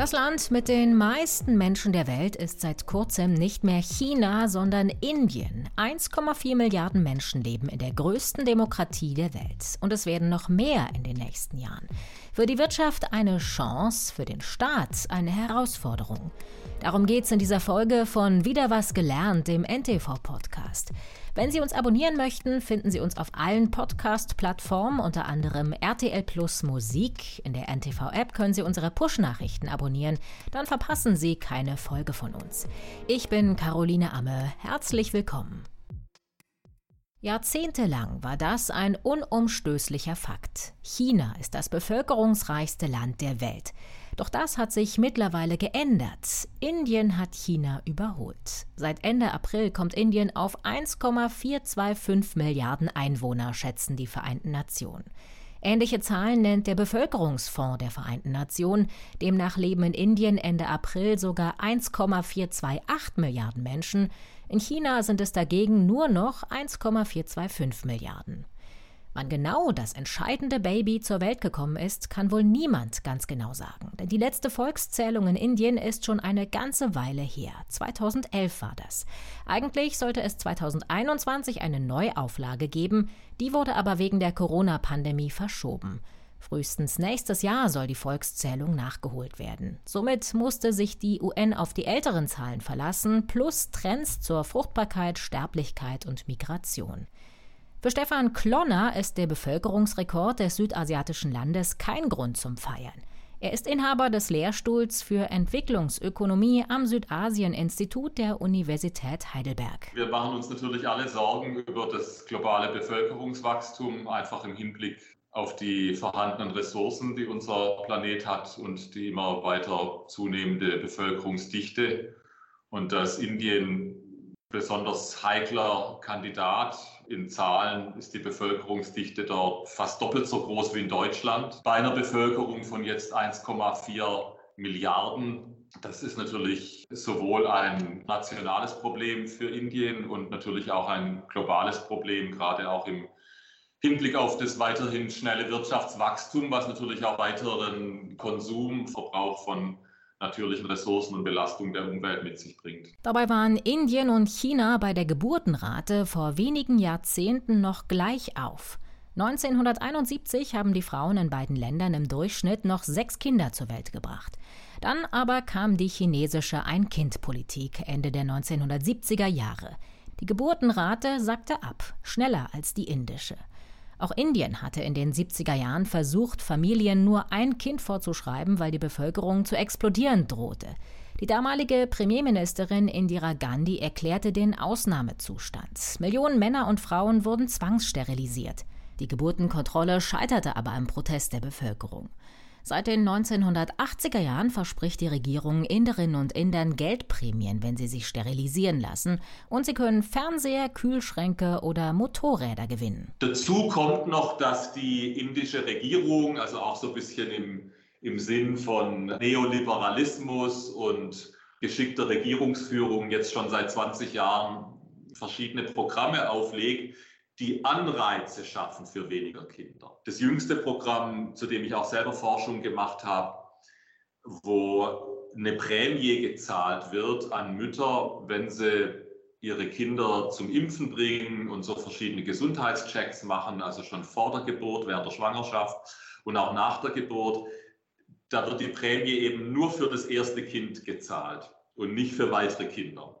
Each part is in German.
Das Land mit den meisten Menschen der Welt ist seit kurzem nicht mehr China, sondern Indien. 1,4 Milliarden Menschen leben in der größten Demokratie der Welt. Und es werden noch mehr in den nächsten Jahren. Für die Wirtschaft eine Chance, für den Staat eine Herausforderung. Darum geht es in dieser Folge von Wieder was gelernt, dem NTV-Podcast. Wenn Sie uns abonnieren möchten, finden Sie uns auf allen Podcast-Plattformen, unter anderem RTL Plus Musik. In der NTV-App können Sie unsere Push-Nachrichten abonnieren. Dann verpassen Sie keine Folge von uns. Ich bin Caroline Amme. Herzlich willkommen. Jahrzehntelang war das ein unumstößlicher Fakt. China ist das bevölkerungsreichste Land der Welt. Doch das hat sich mittlerweile geändert. Indien hat China überholt. Seit Ende April kommt Indien auf 1,425 Milliarden Einwohner, schätzen die Vereinten Nationen. Ähnliche Zahlen nennt der Bevölkerungsfonds der Vereinten Nationen. Demnach leben in Indien Ende April sogar 1,428 Milliarden Menschen. In China sind es dagegen nur noch 1,425 Milliarden. Wann genau das entscheidende Baby zur Welt gekommen ist, kann wohl niemand ganz genau sagen. Denn die letzte Volkszählung in Indien ist schon eine ganze Weile her. 2011 war das. Eigentlich sollte es 2021 eine Neuauflage geben, die wurde aber wegen der Corona-Pandemie verschoben. Frühestens nächstes Jahr soll die Volkszählung nachgeholt werden. Somit musste sich die UN auf die älteren Zahlen verlassen, plus Trends zur Fruchtbarkeit, Sterblichkeit und Migration. Für Stefan Klonner ist der Bevölkerungsrekord des südasiatischen Landes kein Grund zum Feiern. Er ist Inhaber des Lehrstuhls für Entwicklungsökonomie am Südasien-Institut der Universität Heidelberg. Wir machen uns natürlich alle Sorgen über das globale Bevölkerungswachstum, einfach im Hinblick auf die vorhandenen Ressourcen, die unser Planet hat und die immer weiter zunehmende Bevölkerungsdichte. Und dass Indien besonders heikler Kandidat in Zahlen ist die Bevölkerungsdichte dort fast doppelt so groß wie in Deutschland. Bei einer Bevölkerung von jetzt 1,4 Milliarden. Das ist natürlich sowohl ein nationales Problem für Indien und natürlich auch ein globales Problem, gerade auch im Hinblick auf das weiterhin schnelle Wirtschaftswachstum, was natürlich auch weiteren Konsum, Verbrauch von natürlichen Ressourcen und Belastung der Umwelt mit sich bringt. Dabei waren Indien und China bei der Geburtenrate vor wenigen Jahrzehnten noch gleich auf. 1971 haben die Frauen in beiden Ländern im Durchschnitt noch sechs Kinder zur Welt gebracht. Dann aber kam die chinesische Ein-Kind-Politik Ende der 1970er Jahre. Die Geburtenrate sackte ab, schneller als die indische. Auch Indien hatte in den 70er Jahren versucht, Familien nur ein Kind vorzuschreiben, weil die Bevölkerung zu explodieren drohte. Die damalige Premierministerin Indira Gandhi erklärte den Ausnahmezustand. Millionen Männer und Frauen wurden zwangssterilisiert. Die Geburtenkontrolle scheiterte aber am Protest der Bevölkerung. Seit den 1980er Jahren verspricht die Regierung Inderinnen und Indern Geldprämien, wenn sie sich sterilisieren lassen, und sie können Fernseher, Kühlschränke oder Motorräder gewinnen. Dazu kommt noch, dass die indische Regierung, also auch so ein bisschen im, im Sinn von Neoliberalismus und geschickter Regierungsführung jetzt schon seit 20 Jahren verschiedene Programme auflegt, die Anreize schaffen für weniger Kinder. Das jüngste Programm, zu dem ich auch selber Forschung gemacht habe, wo eine Prämie gezahlt wird an Mütter, wenn sie ihre Kinder zum Impfen bringen und so verschiedene Gesundheitschecks machen, also schon vor der Geburt, während der Schwangerschaft und auch nach der Geburt. Da wird die Prämie eben nur für das erste Kind gezahlt und nicht für weitere Kinder.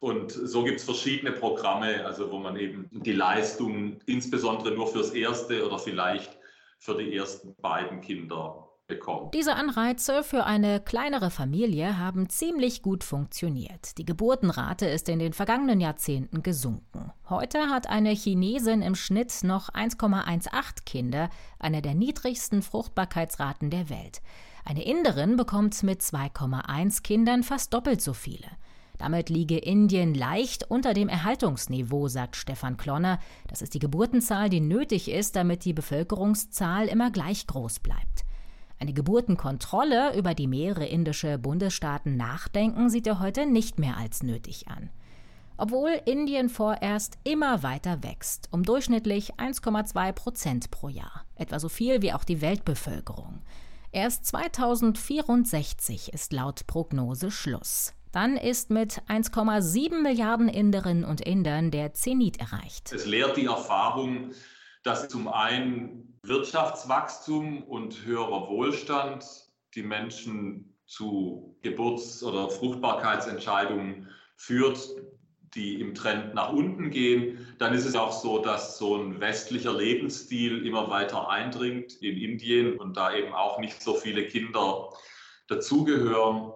Und so gibt es verschiedene Programme, also wo man eben die Leistung insbesondere nur fürs erste oder vielleicht für die ersten beiden Kinder bekommt. Diese Anreize für eine kleinere Familie haben ziemlich gut funktioniert. Die Geburtenrate ist in den vergangenen Jahrzehnten gesunken. Heute hat eine Chinesin im Schnitt noch 1,18 Kinder, eine der niedrigsten Fruchtbarkeitsraten der Welt. Eine Inderin bekommt mit 2,1 Kindern fast doppelt so viele. Damit liege Indien leicht unter dem Erhaltungsniveau, sagt Stefan Klonner. Das ist die Geburtenzahl, die nötig ist, damit die Bevölkerungszahl immer gleich groß bleibt. Eine Geburtenkontrolle, über die mehrere indische Bundesstaaten nachdenken, sieht er heute nicht mehr als nötig an. Obwohl Indien vorerst immer weiter wächst, um durchschnittlich 1,2 Prozent pro Jahr, etwa so viel wie auch die Weltbevölkerung. Erst 2064 ist laut Prognose Schluss. Dann ist mit 1,7 Milliarden Inderinnen und Indern der Zenit erreicht. Es lehrt die Erfahrung, dass zum einen Wirtschaftswachstum und höherer Wohlstand die Menschen zu Geburts- oder Fruchtbarkeitsentscheidungen führt, die im Trend nach unten gehen. Dann ist es auch so, dass so ein westlicher Lebensstil immer weiter eindringt in Indien und da eben auch nicht so viele Kinder dazugehören.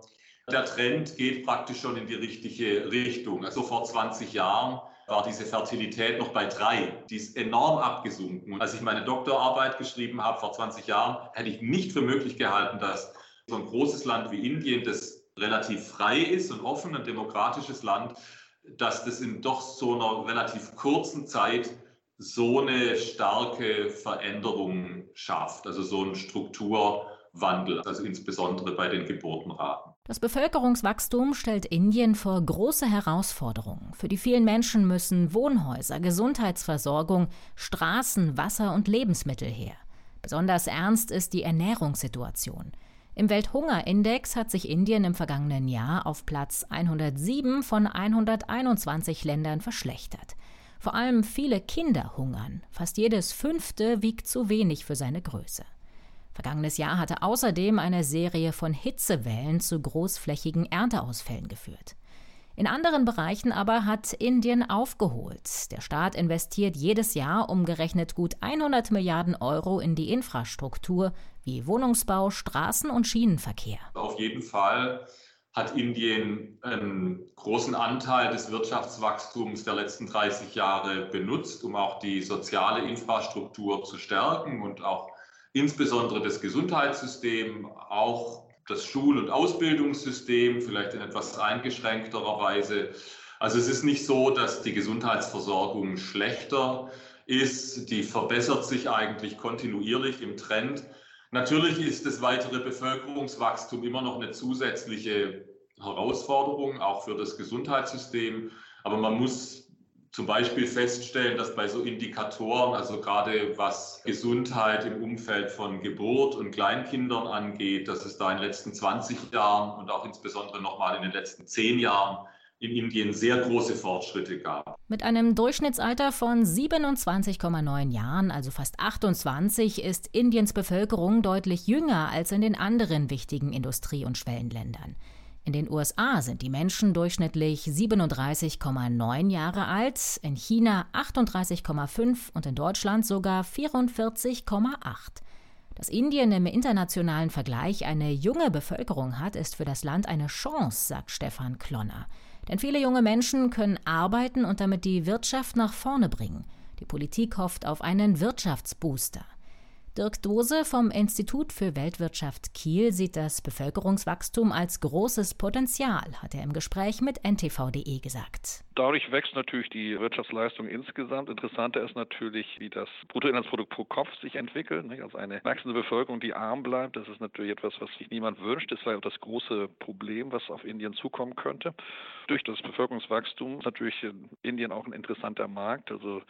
Der Trend geht praktisch schon in die richtige Richtung. Also vor 20 Jahren war diese Fertilität noch bei drei. Die ist enorm abgesunken. Als ich meine Doktorarbeit geschrieben habe vor 20 Jahren, hätte ich nicht für möglich gehalten, dass so ein großes Land wie Indien, das relativ frei ist und offen, ein demokratisches Land, dass das in doch so einer relativ kurzen Zeit so eine starke Veränderung schafft, also so ein Strukturwandel, also insbesondere bei den Geburtenraten. Das Bevölkerungswachstum stellt Indien vor große Herausforderungen. Für die vielen Menschen müssen Wohnhäuser, Gesundheitsversorgung, Straßen, Wasser und Lebensmittel her. Besonders ernst ist die Ernährungssituation. Im Welthungerindex hat sich Indien im vergangenen Jahr auf Platz 107 von 121 Ländern verschlechtert. Vor allem viele Kinder hungern. Fast jedes fünfte wiegt zu wenig für seine Größe. Vergangenes Jahr hatte außerdem eine Serie von Hitzewellen zu großflächigen Ernteausfällen geführt. In anderen Bereichen aber hat Indien aufgeholt. Der Staat investiert jedes Jahr umgerechnet gut 100 Milliarden Euro in die Infrastruktur wie Wohnungsbau, Straßen und Schienenverkehr. Auf jeden Fall hat Indien einen großen Anteil des Wirtschaftswachstums der letzten 30 Jahre benutzt, um auch die soziale Infrastruktur zu stärken und auch insbesondere das Gesundheitssystem, auch das Schul- und Ausbildungssystem, vielleicht in etwas eingeschränkterer Weise. Also es ist nicht so, dass die Gesundheitsversorgung schlechter ist. Die verbessert sich eigentlich kontinuierlich im Trend. Natürlich ist das weitere Bevölkerungswachstum immer noch eine zusätzliche Herausforderung, auch für das Gesundheitssystem. Aber man muss zum Beispiel feststellen, dass bei so Indikatoren, also gerade was Gesundheit im Umfeld von Geburt und Kleinkindern angeht, dass es da in den letzten 20 Jahren und auch insbesondere nochmal in den letzten 10 Jahren in Indien sehr große Fortschritte gab. Mit einem Durchschnittsalter von 27,9 Jahren, also fast 28, ist Indiens Bevölkerung deutlich jünger als in den anderen wichtigen Industrie- und Schwellenländern. In den USA sind die Menschen durchschnittlich 37,9 Jahre alt, in China 38,5 und in Deutschland sogar 44,8. Dass Indien im internationalen Vergleich eine junge Bevölkerung hat, ist für das Land eine Chance, sagt Stefan Klonner. Denn viele junge Menschen können arbeiten und damit die Wirtschaft nach vorne bringen. Die Politik hofft auf einen Wirtschaftsbooster. Dirk Dose vom Institut für Weltwirtschaft Kiel sieht das Bevölkerungswachstum als großes Potenzial, hat er im Gespräch mit ntv.de gesagt. Dadurch wächst natürlich die Wirtschaftsleistung insgesamt. Interessanter ist natürlich, wie das Bruttoinlandsprodukt pro Kopf sich entwickelt. Also eine wachsende Bevölkerung, die arm bleibt, das ist natürlich etwas, was sich niemand wünscht. Das war auch das große Problem, was auf Indien zukommen könnte. Durch das Bevölkerungswachstum ist natürlich Indien auch ein interessanter Markt. Also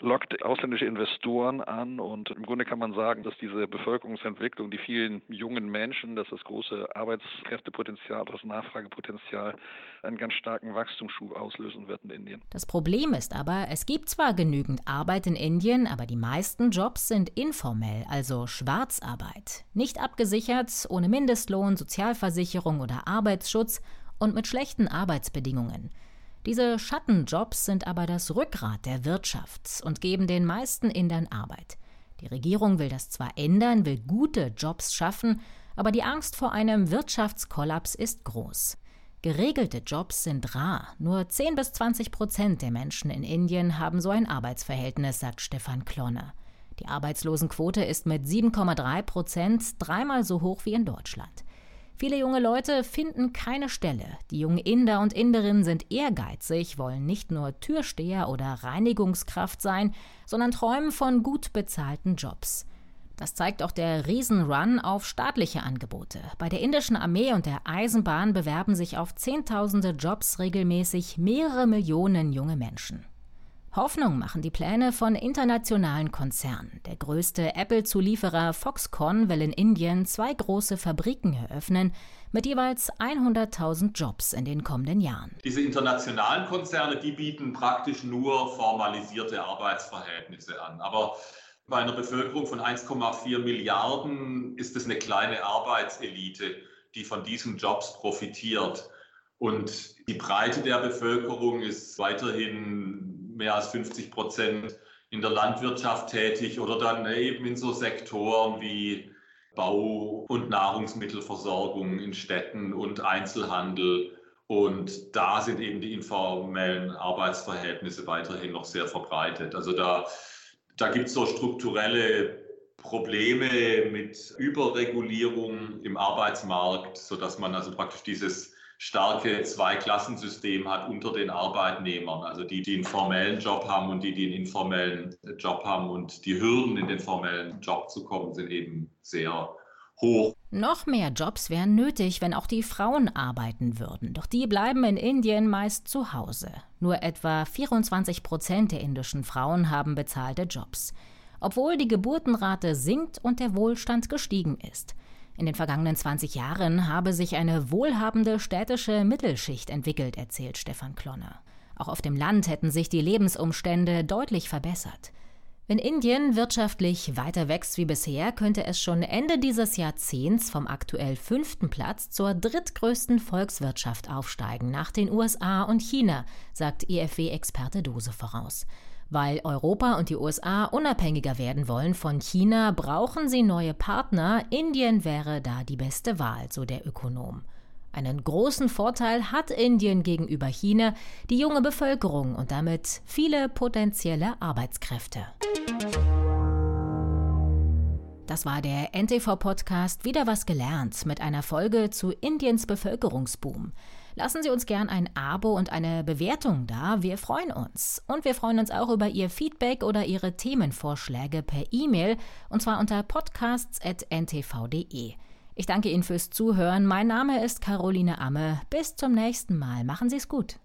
lockt ausländische Investoren an und im Grunde kann man sagen, dass diese Bevölkerungsentwicklung, die vielen jungen Menschen, dass das große Arbeitskräftepotenzial, das Nachfragepotenzial einen ganz starken Wachstumsschub auslösen wird in Indien. Das Problem ist aber, es gibt zwar genügend Arbeit in Indien, aber die meisten Jobs sind informell, also Schwarzarbeit. Nicht abgesichert, ohne Mindestlohn, Sozialversicherung oder Arbeitsschutz und mit schlechten Arbeitsbedingungen. Diese Schattenjobs sind aber das Rückgrat der Wirtschaft und geben den meisten Indern Arbeit. Die Regierung will das zwar ändern, will gute Jobs schaffen, aber die Angst vor einem Wirtschaftskollaps ist groß. Geregelte Jobs sind rar. Nur 10 bis 20 Prozent der Menschen in Indien haben so ein Arbeitsverhältnis, sagt Stefan Klonner. Die Arbeitslosenquote ist mit 7,3 Prozent dreimal so hoch wie in Deutschland. Viele junge Leute finden keine Stelle. Die jungen Inder und Inderinnen sind ehrgeizig, wollen nicht nur Türsteher oder Reinigungskraft sein, sondern träumen von gut bezahlten Jobs. Das zeigt auch der Riesenrun auf staatliche Angebote. Bei der indischen Armee und der Eisenbahn bewerben sich auf Zehntausende Jobs regelmäßig mehrere Millionen junge Menschen. Hoffnung machen die Pläne von internationalen Konzernen. Der größte Apple-Zulieferer Foxconn will in Indien zwei große Fabriken eröffnen mit jeweils 100.000 Jobs in den kommenden Jahren. Diese internationalen Konzerne, die bieten praktisch nur formalisierte Arbeitsverhältnisse an. Aber bei einer Bevölkerung von 1,4 Milliarden ist es eine kleine Arbeitselite, die von diesen Jobs profitiert. Und die Breite der Bevölkerung ist weiterhin mehr als 50 Prozent in der Landwirtschaft tätig oder dann eben in so Sektoren wie Bau- und Nahrungsmittelversorgung in Städten und Einzelhandel. Und da sind eben die informellen Arbeitsverhältnisse weiterhin noch sehr verbreitet. Also da, da gibt es so strukturelle Probleme mit Überregulierung im Arbeitsmarkt, sodass man also praktisch dieses starke Zweiklassensystem hat unter den Arbeitnehmern, also die, die einen formellen Job haben und die, die einen informellen Job haben. Und die Hürden, in den formellen Job zu kommen, sind eben sehr hoch. Noch mehr Jobs wären nötig, wenn auch die Frauen arbeiten würden. Doch die bleiben in Indien meist zu Hause. Nur etwa 24 Prozent der indischen Frauen haben bezahlte Jobs. Obwohl die Geburtenrate sinkt und der Wohlstand gestiegen ist. In den vergangenen 20 Jahren habe sich eine wohlhabende städtische Mittelschicht entwickelt, erzählt Stefan Klonner. Auch auf dem Land hätten sich die Lebensumstände deutlich verbessert. Wenn Indien wirtschaftlich weiter wächst wie bisher, könnte es schon Ende dieses Jahrzehnts vom aktuell fünften Platz zur drittgrößten Volkswirtschaft aufsteigen, nach den USA und China, sagt EFW-Experte Dose voraus. Weil Europa und die USA unabhängiger werden wollen von China, brauchen sie neue Partner. Indien wäre da die beste Wahl, so der Ökonom. Einen großen Vorteil hat Indien gegenüber China, die junge Bevölkerung und damit viele potenzielle Arbeitskräfte. Das war der NTV-Podcast Wieder was gelernt mit einer Folge zu Indiens Bevölkerungsboom. Lassen Sie uns gern ein Abo und eine Bewertung da. Wir freuen uns. Und wir freuen uns auch über Ihr Feedback oder Ihre Themenvorschläge per E-Mail und zwar unter podcasts.ntv.de. Ich danke Ihnen fürs Zuhören. Mein Name ist Caroline Amme. Bis zum nächsten Mal. Machen Sie es gut.